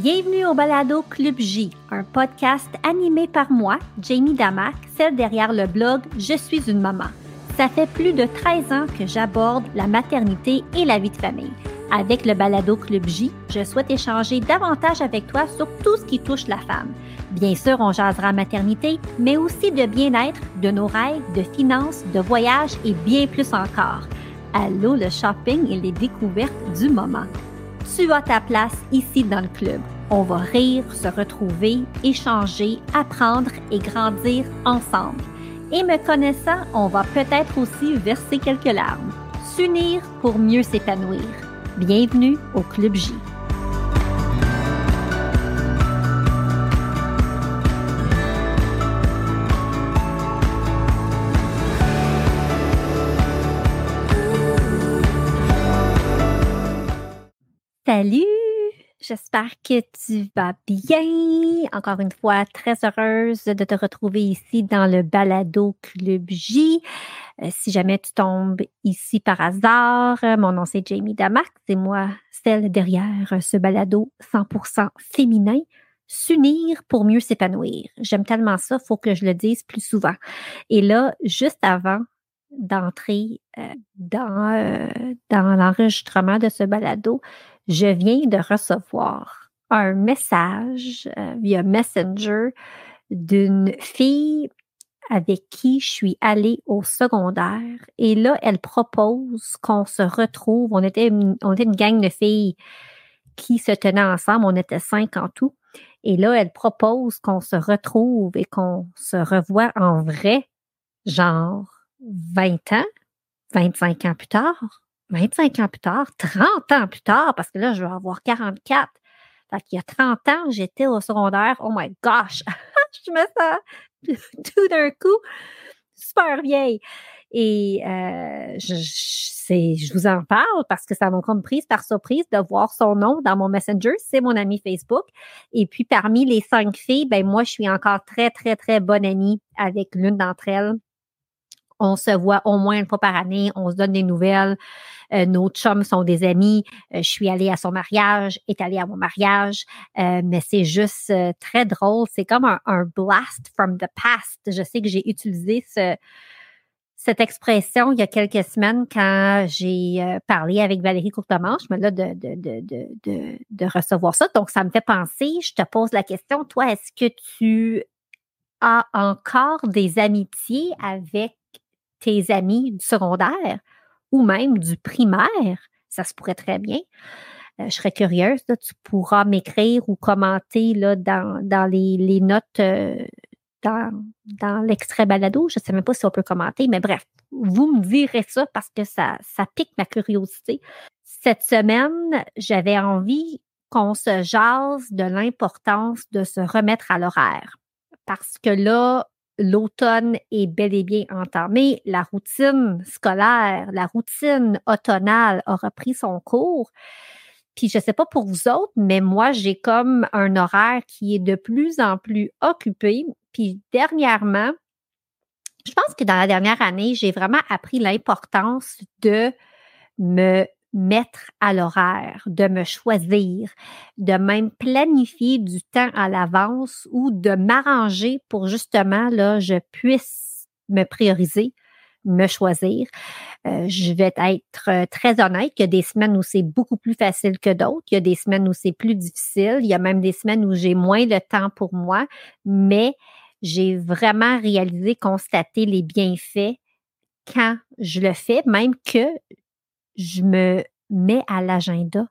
Bienvenue au Balado Club J, un podcast animé par moi, Jamie Damac, celle derrière le blog Je suis une maman. Ça fait plus de 13 ans que j'aborde la maternité et la vie de famille. Avec le Balado Club J, je souhaite échanger davantage avec toi sur tout ce qui touche la femme. Bien sûr, on jasera maternité, mais aussi de bien-être, de nos rêves, de finances, de voyages et bien plus encore. Allô le shopping et les découvertes du moment tu as ta place ici dans le club. On va rire, se retrouver, échanger, apprendre et grandir ensemble. Et me connaissant, on va peut-être aussi verser quelques larmes. S'unir pour mieux s'épanouir. Bienvenue au Club J. Salut! J'espère que tu vas bien. Encore une fois, très heureuse de te retrouver ici dans le balado Club J. Euh, si jamais tu tombes ici par hasard, mon nom c'est Jamie Damac, c'est moi celle derrière ce balado 100% féminin. S'unir pour mieux s'épanouir. J'aime tellement ça, faut que je le dise plus souvent. Et là, juste avant d'entrer euh, dans, euh, dans l'enregistrement de ce balado, je viens de recevoir un message euh, via Messenger d'une fille avec qui je suis allée au secondaire. Et là, elle propose qu'on se retrouve. On était, on était une gang de filles qui se tenaient ensemble. On était cinq en tout. Et là, elle propose qu'on se retrouve et qu'on se revoie en vrai, genre 20 ans, 25 ans plus tard. 25 ans plus tard, 30 ans plus tard, parce que là, je vais avoir 44. Fait qu'il y a 30 ans, j'étais au secondaire. Oh my gosh! je me sens tout d'un coup super vieille. Et euh, je, je, vous en parle parce que ça m'a comme prise par surprise de voir son nom dans mon Messenger. C'est mon ami Facebook. Et puis, parmi les cinq filles, ben moi, je suis encore très, très, très bonne amie avec l'une d'entre elles. On se voit au moins une fois par année, on se donne des nouvelles. Euh, nos chums sont des amis. Euh, je suis allée à son mariage, est allée à mon mariage, euh, mais c'est juste très drôle. C'est comme un, blast from the past. Je sais que j'ai utilisé cette expression il y a quelques semaines quand j'ai parlé avec Valérie Courtemanche, mais là, de, de, de, recevoir ça. Donc, ça me fait penser, je te pose la question, toi, est-ce que tu as encore des amitiés avec tes amis du secondaire ou même du primaire, ça se pourrait très bien. Euh, je serais curieuse, tu pourras m'écrire ou commenter là, dans, dans les, notes euh, dans, dans l'extrait balado. Je ne sais même pas si on peut commenter, mais bref, vous me direz ça parce que ça, ça pique ma curiosité. Cette semaine, j'avais envie qu'on se jase de l'importance de se remettre à l'horaire. Parce que là, l'automne est bel et bien entamé, la routine scolaire, la routine automnale a repris son cours. Puis je sais pas pour vous autres, mais moi j'ai comme un horaire qui est de plus en plus occupé. Puis dernièrement, je pense que dans la dernière année, j'ai vraiment appris l'importance de me mettre à l'horaire, de me choisir, de même planifier du temps à l'avance ou de m'arranger pour justement, là, je puisse me prioriser, me choisir. Euh, je vais être euh, très honnête, il y a des semaines où c'est beaucoup plus facile que d'autres, il y a des semaines où c'est plus difficile, il y a même des semaines où j'ai moins de temps pour moi, mais j'ai vraiment réalisé, constaté les bienfaits quand je le fais, même que je me mets à l'agenda.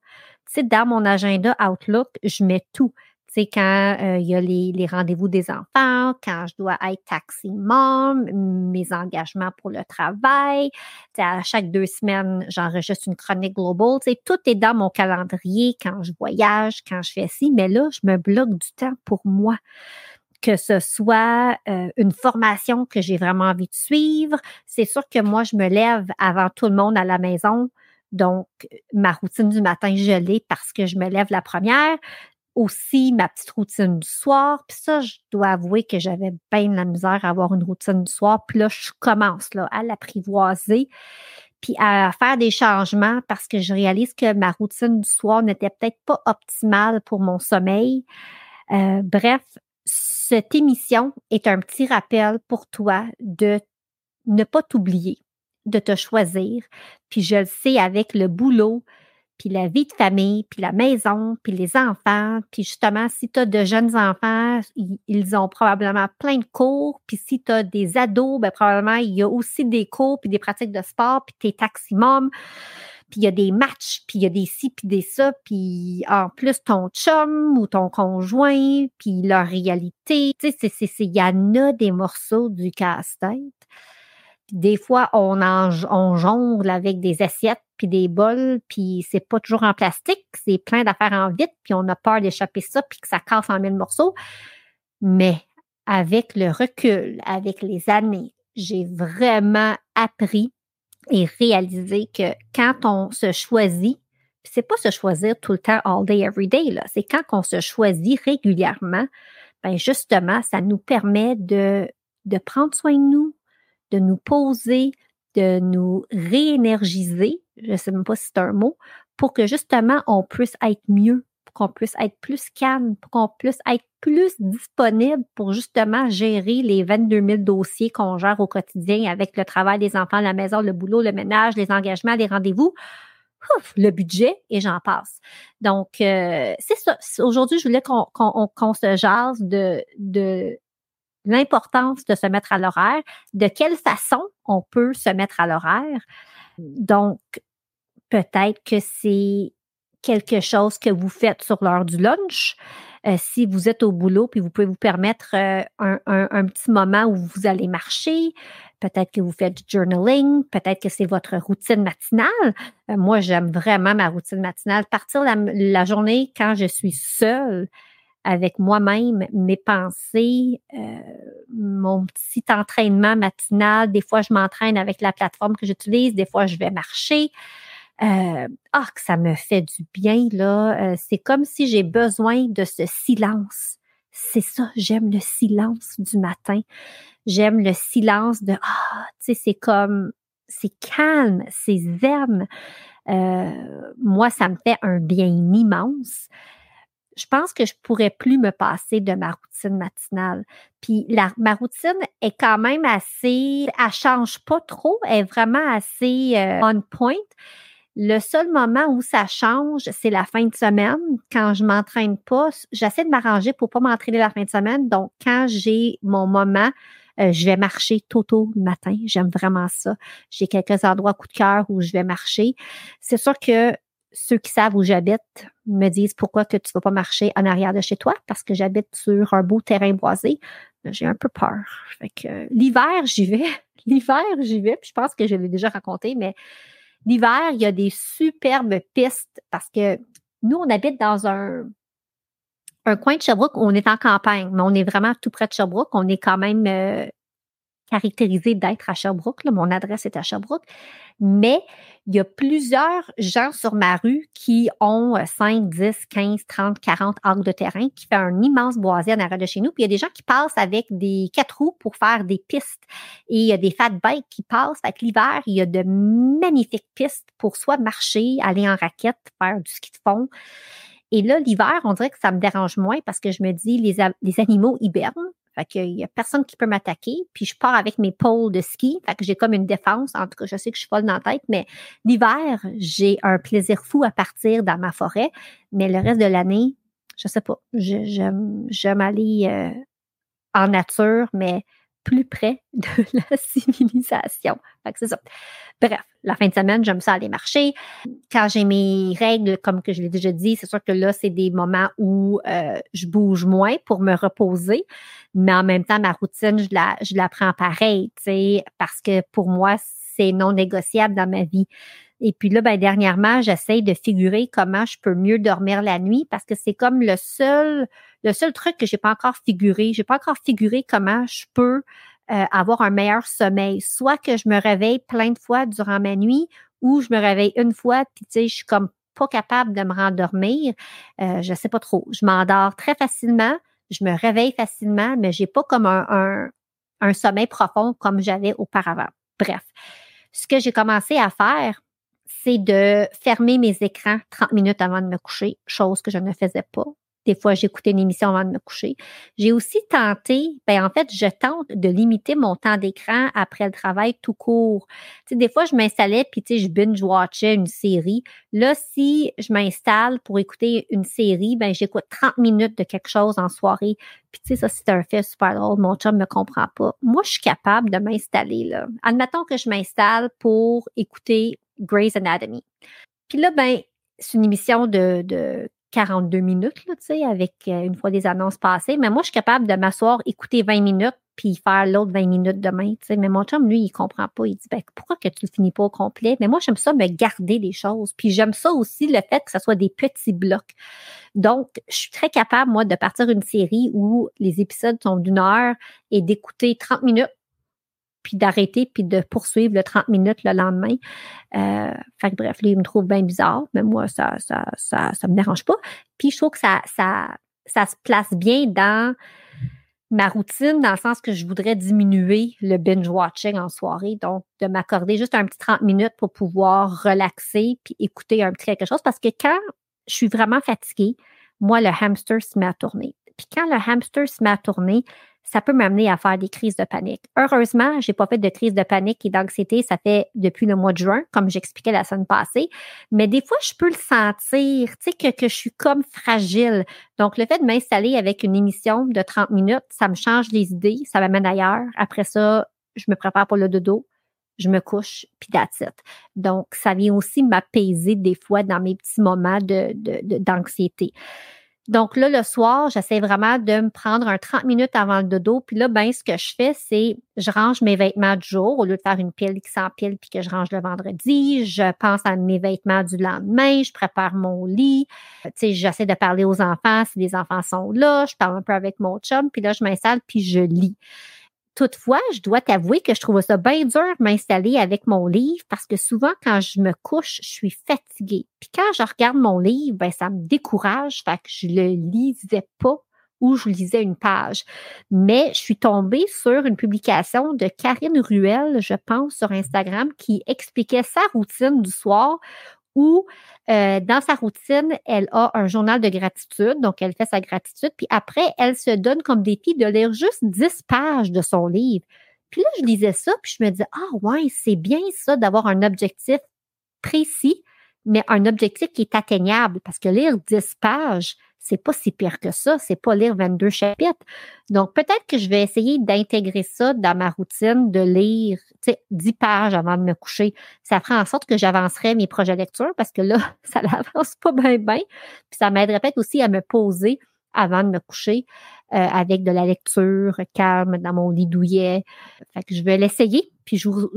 Tu sais, dans mon agenda Outlook, je mets tout. Tu sais, quand euh, il y a les, rendez-vous des enfants, quand je dois être taxi mom, mes engagements pour le travail. Tu sais, à chaque deux semaines, j'enregistre une chronique global. Tu sais, tout est dans mon calendrier quand je voyage, quand je fais ci. Mais là, je me bloque du temps pour moi que ce soit euh, une formation que j'ai vraiment envie de suivre. C'est sûr que moi, je me lève avant tout le monde à la maison. Donc, ma routine du matin, je l'ai parce que je me lève la première. Aussi, ma petite routine du soir. Puis ça, je dois avouer que j'avais bien de la misère à avoir une routine du soir. Puis là, je commence là, à l'apprivoiser. puis à faire des changements parce que je réalise que ma routine du soir n'était peut-être pas optimale pour mon sommeil. Euh, bref, cette émission est un petit rappel pour toi de ne pas t'oublier, de te choisir. Puis je le sais avec le boulot, puis la vie de famille, puis la maison, puis les enfants. Puis justement, si tu as de jeunes enfants, ils ont probablement plein de cours. Puis si tu as des ados, ben probablement il y a aussi des cours, puis des pratiques de sport, puis tes taximum. Puis il y a des matchs, puis il y a des ci, puis des ça. Puis en plus, ton chum ou ton conjoint, puis leur réalité. Tu sais, il y en a des morceaux du casse-tête. Des fois, on, en, on jongle avec des assiettes puis des bols, puis c'est pas toujours en plastique, c'est plein d'affaires en vitre, puis on a peur d'échapper ça, puis que ça casse en mille morceaux. Mais avec le recul, avec les années, j'ai vraiment appris et réalisé que quand on se choisit, c'est pas se choisir tout le temps all day every day là, c'est quand on se choisit régulièrement, ben justement, ça nous permet de de prendre soin de nous, de nous poser, de nous réénergiser, je sais même pas si c'est un mot, pour que justement on puisse être mieux, qu'on puisse être plus calme, pour qu'on puisse être plus disponible pour justement gérer les 22 000 dossiers qu'on gère au quotidien avec le travail des enfants, la maison, le boulot, le ménage, les engagements, les rendez-vous. le budget et j'en passe. Donc, euh, c'est ça. Aujourd'hui, je voulais qu'on se jase de, de l'importance de se mettre à l'horaire, de quelle façon on peut se mettre à l'horaire. Donc, peut-être que c'est quelque chose que vous faites sur l'heure du lunch. Euh, si vous êtes au boulot, puis vous pouvez vous permettre euh, un, petit moment où vous allez marcher, peut-être que vous faites du journaling, peut-être que c'est votre routine matinale. Euh, moi, j'aime vraiment ma routine matinale. Partir la, journée quand je suis seule, avec moi-même, mes pensées, mon petit entraînement matinal. Des fois, je m'entraîne avec la plateforme que j'utilise. Des fois, je vais marcher. Euh, ah, que ça me fait du bien, là. Euh, c'est comme si j'ai besoin de ce silence. C'est ça, j'aime le silence du matin. J'aime le silence de, ah, tu sais, c'est comme, c'est calme, c'est zen. moi, ça me fait un bien immense je pense que je pourrais plus me passer de ma routine matinale. Puis la, ma routine est quand même assez, elle change pas trop, elle est vraiment assez euh, on point. Le seul moment où ça change, c'est la fin de semaine. Quand je m'entraîne pas, j'essaie de m'arranger pour pas m'entraîner la fin de semaine. Donc, quand j'ai mon moment, euh, je vais marcher tôt tôt le matin. J'aime vraiment ça. J'ai quelques endroits coup de cœur où je vais marcher. C'est sûr que ceux qui savent où j'habite me disent pourquoi que tu vas pas marcher en arrière de chez toi parce que j'habite sur un beau terrain boisé. J'ai un peu peur. Fait que l'hiver, j'y vais. L'hiver, j'y vais. Je pense que je l'ai déjà raconté, mais l'hiver, il y a des superbes pistes parce que nous, on habite dans un, un coin de Sherbrooke où on est en campagne, mais on est vraiment tout près de Sherbrooke. On est quand même euh, caractérisé d'être à Sherbrooke. Mon adresse est à Sherbrooke. Mais il y a plusieurs gens sur ma rue qui ont 5, 10, 15, 30, 40 arcs de terrain, qui fait un immense boisé en arrière de chez nous. Puis il y a des gens qui passent avec des quatre roues pour faire des pistes. Et il y a des fat bikes qui passent. Avec l'hiver, il y a de magnifiques pistes pour soit marcher, aller en raquette, faire du ski de fond. Et là, l'hiver, on dirait que ça me dérange moins parce que je me dis, les animaux hibernent. Fait qu'il y a personne qui peut m'attaquer. Puis je pars avec mes pôles de ski. Fait que j'ai comme une défense. En tout cas, je sais que je suis folle dans la tête, mais l'hiver, j'ai un plaisir fou à partir dans ma forêt. Mais le reste de l'année, je sais pas. J'aime aller euh, en nature, mais plus près de la civilisation. C'est ça. Bref, la fin de semaine, j'aime ça aller marcher. Quand j'ai mes règles, comme je l'ai déjà dit, c'est sûr que là, c'est des moments où euh, je bouge moins pour me reposer, mais en même temps, ma routine, je la, je la prends pareil, parce que pour moi, c'est non négociable dans ma vie. Et puis là, ben, dernièrement, j'essaye de figurer comment je peux mieux dormir la nuit parce que c'est comme le seul, le seul truc que j'ai pas encore figuré. J'ai pas encore figuré comment je peux euh, avoir un meilleur sommeil. Soit que je me réveille plein de fois durant ma nuit ou je me réveille une fois, puis tu sais, je suis comme pas capable de me rendormir. Euh, je sais pas trop. Je m'endors très facilement, je me réveille facilement, mais j'ai pas comme un, un, un sommeil profond comme j'avais auparavant. Bref. ce que j'ai commencé à faire, c'est de fermer mes écrans 30 minutes avant de me coucher, chose que je ne faisais pas. Des fois, j'écoutais une émission avant de me coucher. J'ai aussi tenté, ben en fait, je tente de limiter mon temps d'écran après le travail tout court. Tu sais, des fois, je m'installais puis tu sais, je binge-watchais une série. Là, si je m'installe pour écouter une série, ben j'écoute 30 minutes de quelque chose en soirée. Puis tu sais, ça, c'est un fait super drôle. Mon chum me comprend pas. Moi, je suis capable de m'installer là. Admettons que je m'installe pour écouter Grey's Anatomy. Puis là, ben, c'est une émission de, de 42 minutes, là, tu sais, avec euh, une fois des annonces passées. Mais moi, je suis capable de m'asseoir, écouter 20 minutes, puis faire l'autre 20 minutes demain, tu sais. Mais mon chum, lui, il comprend pas. Il dit, ben, pourquoi que tu le finis pas au complet? Mais moi, j'aime ça me garder des choses. Puis j'aime ça aussi, le fait que ce soit des petits blocs. Donc, je suis très capable, moi, de partir une série où les épisodes sont d'une heure et d'écouter 30 minutes puis d'arrêter, puis de poursuivre le 30 minutes le lendemain. Euh, fait que bref, lui, il me trouve bien bizarre, mais moi, ça ça, ça, ça me dérange pas. Puis je trouve que ça, ça, ça se place bien dans ma routine, dans le sens que je voudrais diminuer le binge-watching en soirée, donc de m'accorder juste un petit 30 minutes pour pouvoir relaxer puis écouter un petit quelque chose, parce que quand je suis vraiment fatiguée, moi, le hamster se met à tourner. Puis quand le hamster se met à tourner, ça peut m'amener à faire des crises de panique. Heureusement, j'ai pas fait de crise de panique et d'anxiété, ça fait depuis le mois de juin, comme j'expliquais la semaine passée. Mais des fois, je peux le sentir, tu sais, que, je suis comme fragile. Donc, le fait de m'installer avec une émission de 30 minutes, ça me change les idées, ça m'amène ailleurs. Après ça, je me prépare pour le dodo, je me couche, puis that's it. Donc, ça vient aussi m'apaiser des fois dans mes petits moments d'anxiété. De, d'anxiété. Donc là, le soir, j'essaie vraiment de me prendre un 30 minutes avant le dodo. Puis là, ben, ce que je fais, c'est je range mes vêtements du jour au lieu de faire une pile qui s'empile puis que je range le vendredi. Je pense à mes vêtements du lendemain. Je prépare mon lit. Tu sais, j'essaie de parler aux enfants si les enfants sont là. Je parle un peu avec mon chum. Puis là, je m'installe puis je lis. Toutefois, je dois t'avouer que je trouve ça bien dur m'installer avec mon livre parce que souvent, quand je me couche, je suis fatiguée. Puis quand je regarde mon livre, ben, ça me décourage, fait que je le lisais pas ou je lisais une page. Mais je suis tombée sur une publication de Karine Ruel, je pense, sur Instagram, qui expliquait sa routine du soir où euh, dans sa routine, elle a un journal de gratitude, donc elle fait sa gratitude, puis après, elle se donne comme défi de lire juste 10 pages de son livre. Puis là, je lisais ça, puis je me disais, ah ouais, c'est bien ça d'avoir un objectif précis, mais un objectif qui est atteignable, parce que lire 10 pages, c'est pas si pire que ça, c'est pas lire 22 chapitres. Donc, peut-être que je vais essayer d'intégrer ça dans ma routine, de lire 10 pages avant de me coucher. Ça ferait en sorte que j'avancerais mes projets de lecture parce que là, ça n'avance pas bien, bien. Puis ça m'aiderait peut-être aussi à me poser avant de me coucher euh, avec de la lecture calme dans mon lit douillet. Fait que je vais l'essayer, puis je vous,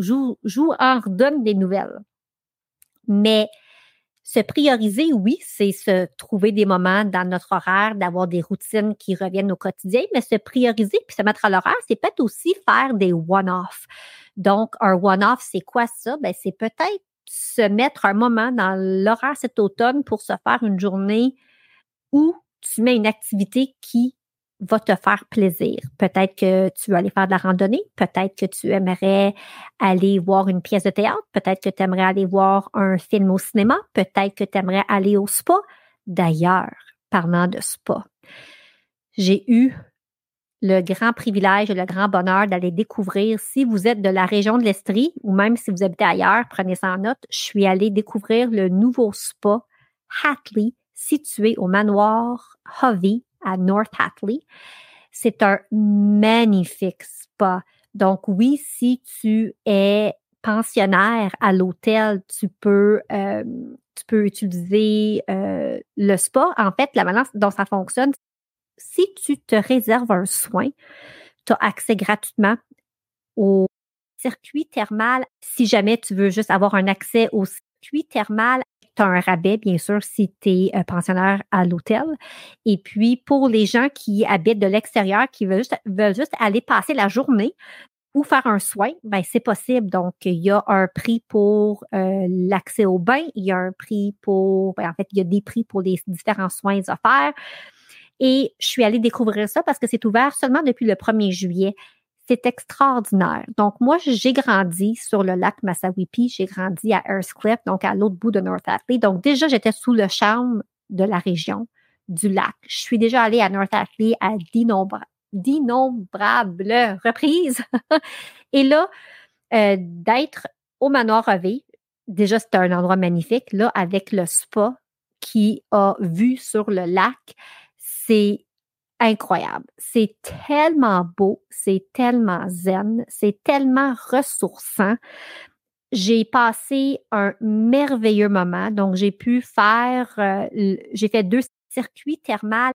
je en redonne des nouvelles. Mais se prioriser, oui, c'est se trouver des moments dans notre horaire, d'avoir des routines qui reviennent au quotidien, mais se prioriser puis se mettre à l'horaire, c'est peut-être aussi faire des one-off. Donc, un one-off, c'est quoi ça? Ben, c'est peut-être se mettre un moment dans l'horaire cet automne pour se faire une journée où tu mets une activité qui va te faire plaisir. Peut-être que tu veux aller faire de la randonnée, peut-être que tu aimerais aller voir une pièce de théâtre, peut-être que tu aimerais aller voir un film au cinéma, peut-être que tu aimerais aller au spa. D'ailleurs, parlant de spa, j'ai eu le grand privilège et le grand bonheur d'aller découvrir, si vous êtes de la région de l'Estrie ou même si vous habitez ailleurs, prenez ça en note, je suis allée découvrir le nouveau spa Hatley situé au manoir Hovey à North Hatley. C'est un magnifique spa. Donc oui, si tu es pensionnaire à l'hôtel, tu peux euh, tu peux utiliser euh, le spa. En fait, la manière dont ça fonctionne, si tu te réserves un soin, tu as accès gratuitement au circuit thermal. Si jamais tu veux juste avoir un accès au circuit thermal tu as un rabais, bien sûr, si tu es euh, pensionnaire à l'hôtel. Et puis, pour les gens qui habitent de l'extérieur, qui veulent juste, aller passer la journée ou faire un soin, ben c'est possible. Donc, il y a un prix pour euh, l'accès au bain, il y a un prix pour, ben, en fait, il y a des prix pour les différents soins offerts. Et je suis allée découvrir ça parce que c'est ouvert seulement depuis le 1er juillet. C'est extraordinaire. Donc, moi, j'ai grandi sur le lac Massawippi. J'ai grandi à Earthcliff, donc à l'autre bout de North Atlee. Donc, déjà, j'étais sous le charme de la région, du lac. Je suis déjà allée à North Atlee à d'innombrables reprises. Et là, euh, d'être au manoir Revée, déjà, c'était un endroit magnifique, là, avec le spa qui a vu sur le lac, c'est incroyable. C'est tellement beau, c'est tellement zen, c'est tellement ressourçant. J'ai passé un merveilleux moment. Donc, j'ai pu faire, euh, j'ai fait deux circuits thermales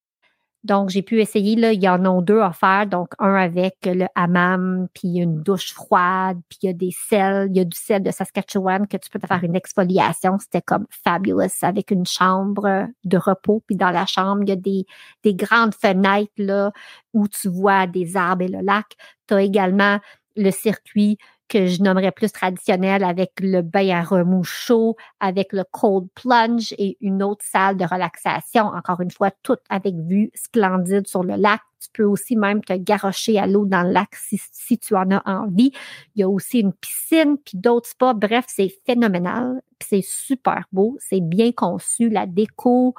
donc, j'ai pu essayer, là, il y en a deux à faire. Donc, un avec le hammam, puis une douche froide, puis il y a des sels, il y a du sel de Saskatchewan que tu peux te faire une exfoliation. C'était comme fabulous avec une chambre de repos. Puis dans la chambre, il y a des, des grandes fenêtres, là, où tu vois des arbres et le lac. Tu as également le circuit que je nommerais plus traditionnel avec le bain à remous chaud, avec le cold plunge et une autre salle de relaxation. Encore une fois, tout avec vue splendide sur le lac. Tu peux aussi même te garrocher à l'eau dans le lac si, si, tu en as envie. Il y a aussi une piscine, puis d'autres spas. Bref, c'est phénoménal. C'est super beau. C'est bien conçu. La déco,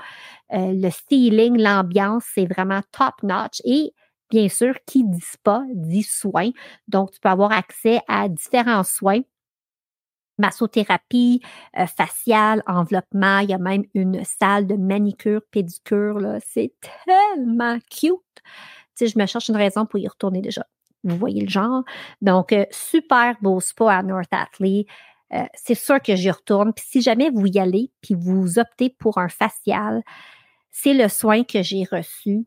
euh, le feeling, l'ambiance, c'est vraiment top notch. Et Bien sûr, qui dit spa dit soins. Donc, tu peux avoir accès à différents soins massothérapie, euh, faciale, enveloppement. Il y a même une salle de manicure, pédicure. Là. C'est tellement cute. Tu je me cherche une raison pour y retourner déjà. Vous voyez le genre? Donc, euh, super beau spa à North Atlee. Euh, c'est sûr que j'y retourne. Puis si jamais vous y allez, puis vous optez pour un facial, c'est le soin que j'ai reçu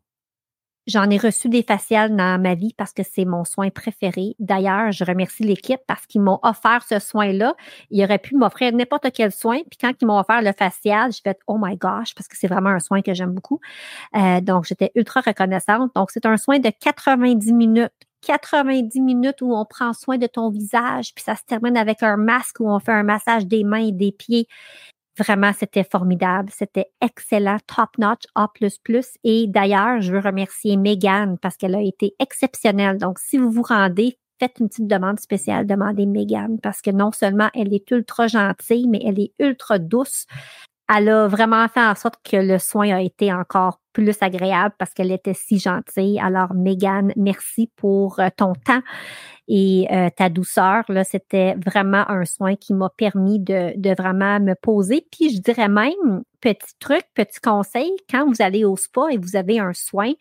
J'en ai reçu des faciales dans ma vie parce que c'est mon soin préféré. D'ailleurs, je remercie l'équipe parce qu'ils m'ont offert ce soin-là. Ils auraient pu m'offrir n'importe quel soin. Puis quand ils m'ont offert le facial, j'ai fait Oh my gosh, parce que c'est vraiment un soin que j'aime beaucoup. Euh, donc, j'étais ultra reconnaissante. Donc, c'est un soin de 90 minutes. 90 minutes où on prend soin de ton visage, puis ça se termine avec un masque où on fait un massage des mains et des pieds. Vraiment, c'était formidable. C'était excellent, top-notch, A++. Et d'ailleurs, je veux remercier Megan parce qu'elle a été exceptionnelle. Donc, si vous vous rendez, faites une petite demande spéciale, demandez Megan parce que non seulement elle est ultra gentille, mais elle est ultra douce. Elle a vraiment fait en sorte que le soin a été encore plus agréable parce qu'elle était si gentille. Alors, Megan, merci pour euh, ton temps et euh, ta douceur. Là, c'était vraiment un soin qui m'a permis de, de vraiment me poser. Puis, je dirais même, petit truc, petit conseil, quand vous allez au spa et vous avez un soin,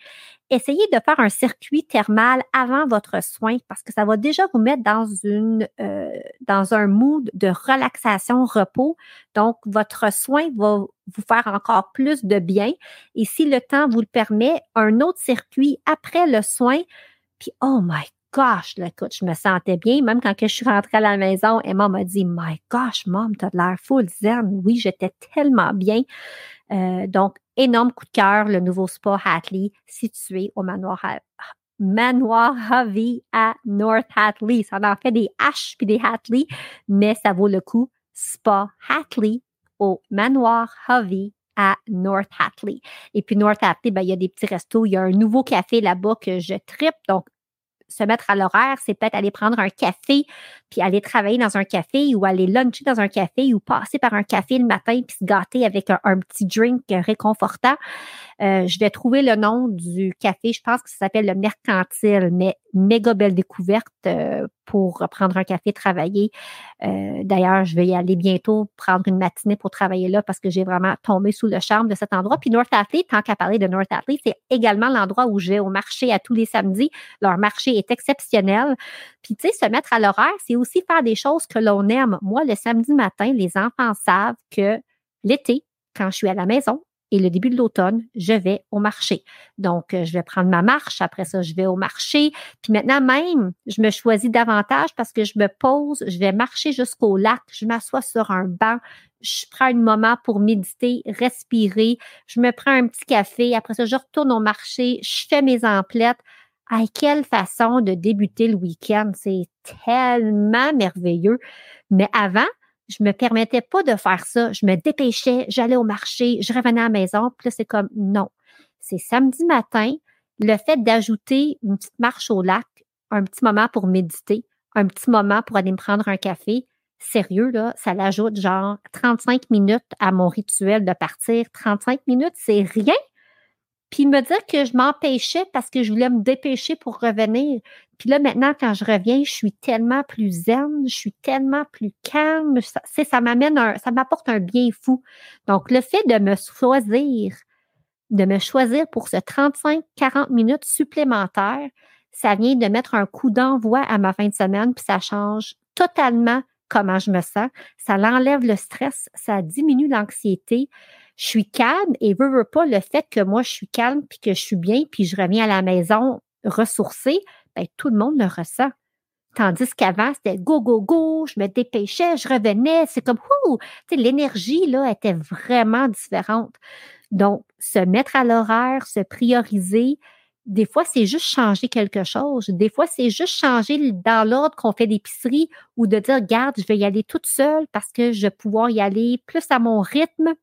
essayez de faire un circuit thermal avant votre soin parce que ça va déjà vous mettre dans une euh, dans un mood de relaxation, repos. Donc, votre soin va vous faire encore plus de bien. Et si le temps vous le permet, un autre circuit après le soin. Puis, oh my gosh, là, écoute, je me sentais bien. Même quand je suis rentrée à la maison, Emma m'a dit, my gosh, mom, t'as l'air full zen. Oui, j'étais tellement bien. Euh, donc, énorme coup de cœur, le nouveau spa Hatley, situé au manoir, manoir Hovey à North Hatley. Ça en fait des H puis des Hatley, mais ça vaut le coup. Spa Hatley au manoir Hovey à North Hatley. Et puis North Hatley, ben, il y a des petits restos. Il y a un nouveau café là-bas que je tripe. Se mettre à l'horaire, c'est peut-être aller prendre un café, puis aller travailler dans un café ou aller luncher dans un café ou passer par un café le matin puis se gâter avec un, petit drink réconfortant. Euh, je vais trouver le nom du café, je pense que ça s'appelle le Mercantile, mais méga belle découverte euh, pour prendre un café, travailler. Euh, d'ailleurs, je vais y aller bientôt, prendre une matinée pour travailler là parce que j'ai vraiment tombé sous le charme de cet endroit. Puis North Athlete, tant qu'à parler de North Athlete, c'est également l'endroit où je vais au marché à tous les samedis. Leur marché est exceptionnel. Puis, tu sais, se mettre à l'horaire, c'est aussi faire des choses que l'on aime. Moi, le samedi matin, les enfants savent que l'été, quand je suis à la maison, et le début de l'automne, je vais au marché. Donc, euh, je vais prendre ma marche. Après ça, je vais au marché. Puis maintenant, même, je me choisis davantage parce que je me pose, je vais marcher jusqu'au lac, je m'assois sur un banc, je prends un moment pour méditer, respirer, je me prends un petit café. Après ça, je retourne au marché, je fais mes emplettes. Ah, quelle façon de débuter le week-end? C'est tellement merveilleux. Mais avant, je me permettais pas de faire ça. Je me dépêchais, j'allais au marché, je revenais à la maison. Puis là, c'est comme non. C'est samedi matin. Le fait d'ajouter une petite marche au lac, un petit moment pour méditer, un petit moment pour aller me prendre un café, sérieux, là, ça l'ajoute genre 35 minutes à mon rituel de partir. 35 minutes, c'est rien. Puis me dire que je m'empêchais parce que je voulais me dépêcher pour revenir. Puis là, maintenant, quand je reviens, je suis tellement plus zen, je suis tellement plus calme. Ça, ça m'amène un, ça m'apporte un bien fou. Donc, le fait de me choisir, de me choisir pour ce 35-40 minutes supplémentaires, ça vient de mettre un coup d'envoi à ma fin de semaine, puis ça change totalement comment je me sens. Ça l'enlève le stress, ça diminue l'anxiété je suis calme et veux, veux pas le fait que moi, je suis calme puis que je suis bien puis je reviens à la maison ressourcée, ben, tout le monde le ressent. Tandis qu'avant, c'était go, go, go, je me dépêchais, je revenais. C'est comme, ouh, l'énergie, là, était vraiment différente. Donc, se mettre à l'horaire, se prioriser, des fois, c'est juste changer quelque chose. Des fois, c'est juste changer dans l'ordre qu'on fait l'épicerie ou de dire, garde, je vais y aller toute seule parce que je vais pouvoir y aller plus à mon rythme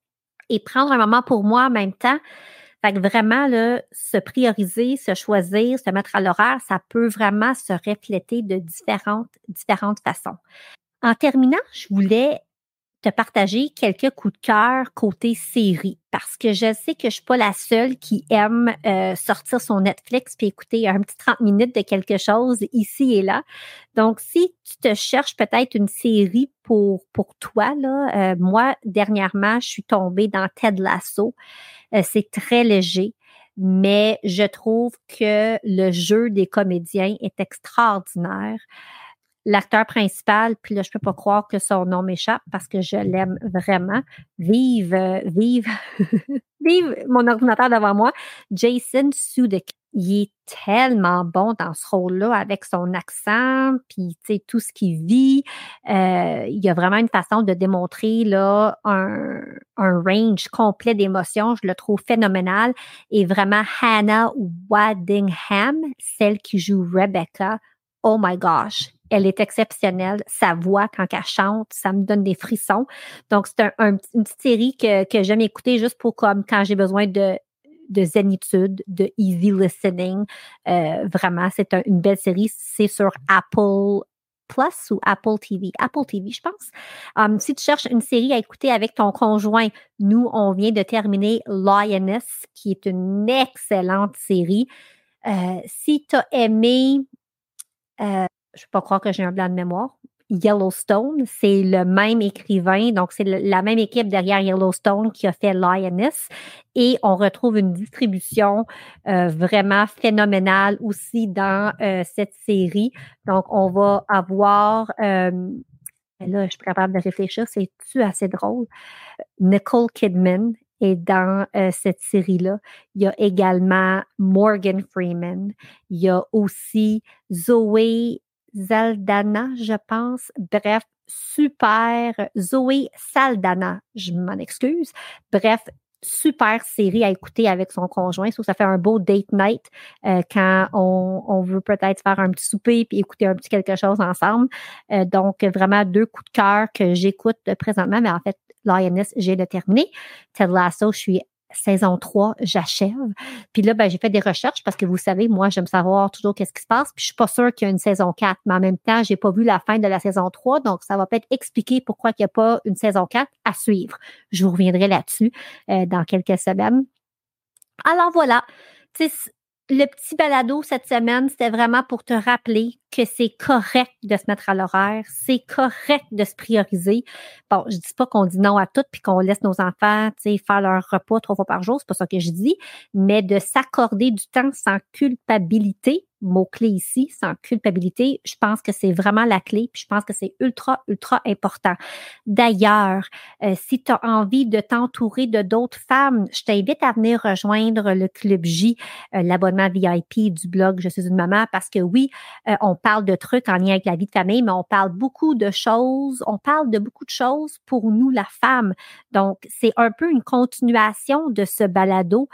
et prendre un moment pour moi en même temps. Fait que vraiment, là, se prioriser, se choisir, se mettre à l'horaire, ça peut vraiment se refléter de différentes, différentes façons. En terminant, je voulais te partager quelques coups de cœur côté série parce que je sais que je suis pas la seule qui aime euh, sortir son Netflix puis écouter un petit 30 minutes de quelque chose ici et là. Donc si tu te cherches peut-être une série pour pour toi là, euh, moi dernièrement, je suis tombée dans Ted Lasso. Euh, c'est très léger mais je trouve que le jeu des comédiens est extraordinaire l'acteur principal, puis là, je peux pas croire que son nom m'échappe parce que je l'aime vraiment. Vive, euh, vive, vive mon ordinateur devant moi. Jason Sudeikis. Il est tellement bon dans ce rôle-là avec son accent, puis tu sais tout ce qu'il vit. Euh, il y a vraiment une façon de démontrer là un, un range complet d'émotions. Je le trouve phénoménal. Et vraiment Hannah Waddingham, celle qui joue Rebecca. Oh my gosh, elle est exceptionnelle. Sa voix, quand elle chante, ça me donne des frissons. Donc, c'est un, une petite série que, que j'aime écouter juste pour comme quand j'ai besoin de, de zénitude, de easy listening. Euh, vraiment, c'est une belle série. C'est sur Apple Plus ou Apple TV. Apple TV, je pense. Um, si tu cherches une série à écouter avec ton conjoint, nous, on vient de terminer Lioness, qui est une excellente série. Euh, si tu as aimé euh, je ne peux pas croire que j'ai un blanc de mémoire. Yellowstone, c'est le même écrivain, donc c'est la même équipe derrière Yellowstone qui a fait Lioness. Et on retrouve une distribution euh, vraiment phénoménale aussi dans euh, cette série. Donc, on va avoir, euh, là, je suis capable de réfléchir, c'est-tu assez drôle? Nicole Kidman est dans cette série-là. Il y a également Morgan Freeman. Il y a aussi Zoé Zaldana, je pense. Bref, super. Zoé Saldana, je m'en excuse. Bref, super série à écouter avec son conjoint. Ça, fait un beau date night euh, quand on, veut peut-être faire un petit souper puis écouter un petit quelque chose ensemble. Euh, donc, vraiment deux coups de cœur que j'écoute présentement, mais en fait, Lioness, j'ai le terminé. Ted Lasso, je suis saison 3, j'achève. Puis là, ben, j'ai fait des recherches parce que vous savez, moi, j'aime savoir toujours qu'est-ce qui se passe. Puis je suis pas sûre qu'il y a une saison 4, mais en même temps, j'ai pas vu la fin de la saison 3, donc ça va peut-être expliquer pourquoi il n'y a pas une saison 4 à suivre. Je vous reviendrai là-dessus euh, dans quelques semaines. Alors voilà, le petit balado cette semaine, c'était vraiment pour te rappeler que c'est correct de se mettre à l'horaire, c'est correct de se prioriser. Bon, je dis pas qu'on dit non à tout puis qu'on laisse nos enfants, tu sais, faire leur repas trois fois par jour, c'est pas ça que je dis, mais de s'accorder du temps sans culpabilité mot-clé ici, sans culpabilité, je pense que c'est vraiment la clé, puis je pense que c'est ultra, ultra important. D'ailleurs, euh, si tu as envie de t'entourer de d'autres femmes, je t'invite à venir rejoindre le Club J, euh, l'abonnement VIP du blog Je suis une maman, parce que oui, euh, on parle de trucs en lien avec la vie de famille, mais on parle beaucoup de choses, on parle de beaucoup de choses pour nous, la femme. Donc, c'est un peu une continuation de ce balado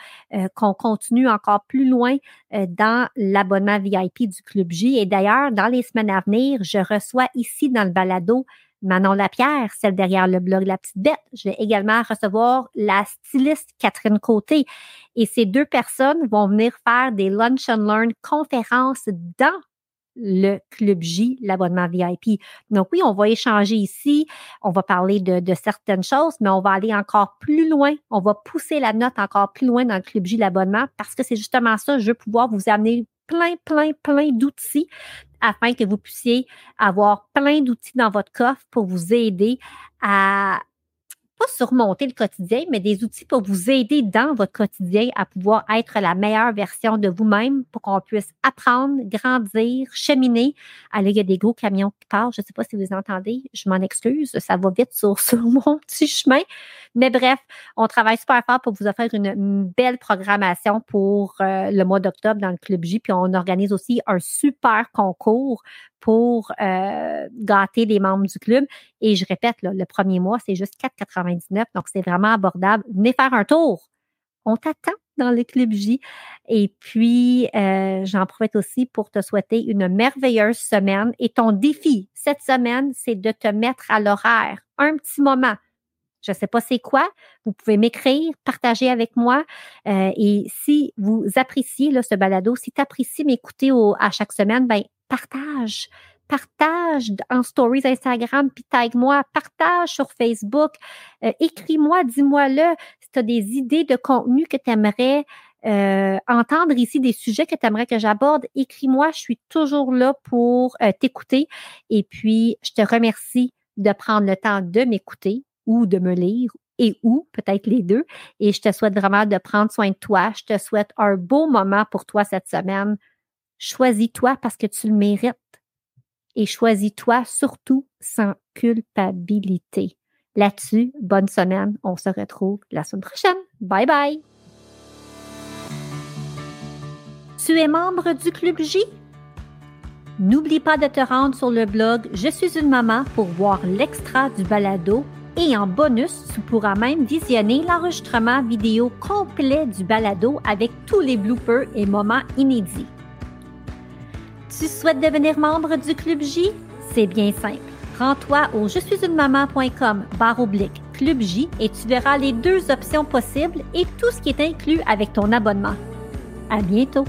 qu'on continue encore plus loin dans l'abonnement VIP du Club J. Et d'ailleurs, dans les semaines à venir, je reçois ici dans le balado Manon Lapierre, celle derrière le blog La Petite Bête. Je vais également recevoir la styliste Catherine Côté. Et ces deux personnes vont venir faire des Lunch and Learn conférences dans le Club J, l'abonnement VIP. Donc oui, on va échanger ici, on va parler de, certaines choses, mais on va aller encore plus loin, on va pousser la note encore plus loin dans le Club J, l'abonnement, parce que c'est justement ça, je veux pouvoir vous amener plein, plein, plein d'outils afin que vous puissiez avoir plein d'outils dans votre coffre pour vous aider à pas surmonter le quotidien, mais des outils pour vous aider dans votre quotidien à pouvoir être la meilleure version de vous-même pour qu'on puisse apprendre, grandir, cheminer. Allez, il y a des gros camions qui passent. Je ne sais pas si vous entendez. Je m'en excuse. Ça va vite sur, sur mon petit chemin. Mais bref, on travaille super fort pour vous offrir une, belle programmation pour euh, le mois d'octobre dans le Club J. Puis on organise aussi un super concours pour euh, gâter les membres du club. Et je répète, le premier mois, c'est juste 4,99. Donc, c'est vraiment abordable. Venez faire un tour. On t'attend dans le Club J. Et puis, euh, j'en profite aussi pour te souhaiter une merveilleuse semaine. Et ton défi cette semaine, c'est de te mettre à l'horaire un petit moment. Je ne sais pas c'est quoi. Vous pouvez m'écrire, partager avec moi. Euh, et si vous appréciez là, ce balado, si tu apprécies m'écouter à chaque semaine, ben partage. Partage en stories Instagram, puis tag-moi, partage sur Facebook, euh, écris-moi, dis-moi-le si tu as des idées de contenu que tu aimerais euh, entendre ici, des sujets que tu aimerais que j'aborde, écris-moi, je suis toujours là pour euh, t'écouter. Et puis, je te remercie de prendre le temps de m'écouter ou de me lire et ou peut-être les deux. Et je te souhaite vraiment de prendre soin de toi. Je te souhaite un beau moment pour toi cette semaine. Choisis-toi parce que tu le mérites. Et choisis-toi surtout sans culpabilité. Là-dessus, bonne semaine. On se retrouve la semaine prochaine. Bye bye. Tu es membre du Club J? N'oublie pas de te rendre sur le blog Je suis une maman pour voir l'extra du balado et en bonus, tu pourras même visionner l'enregistrement vidéo complet du balado avec tous les bloopers et moments inédits. Tu souhaites devenir membre du Club J? C'est bien simple. Rends-toi au je suis une maman.com barre oblique Club J et tu verras les deux options possibles et tout ce qui est inclus avec ton abonnement. À bientôt!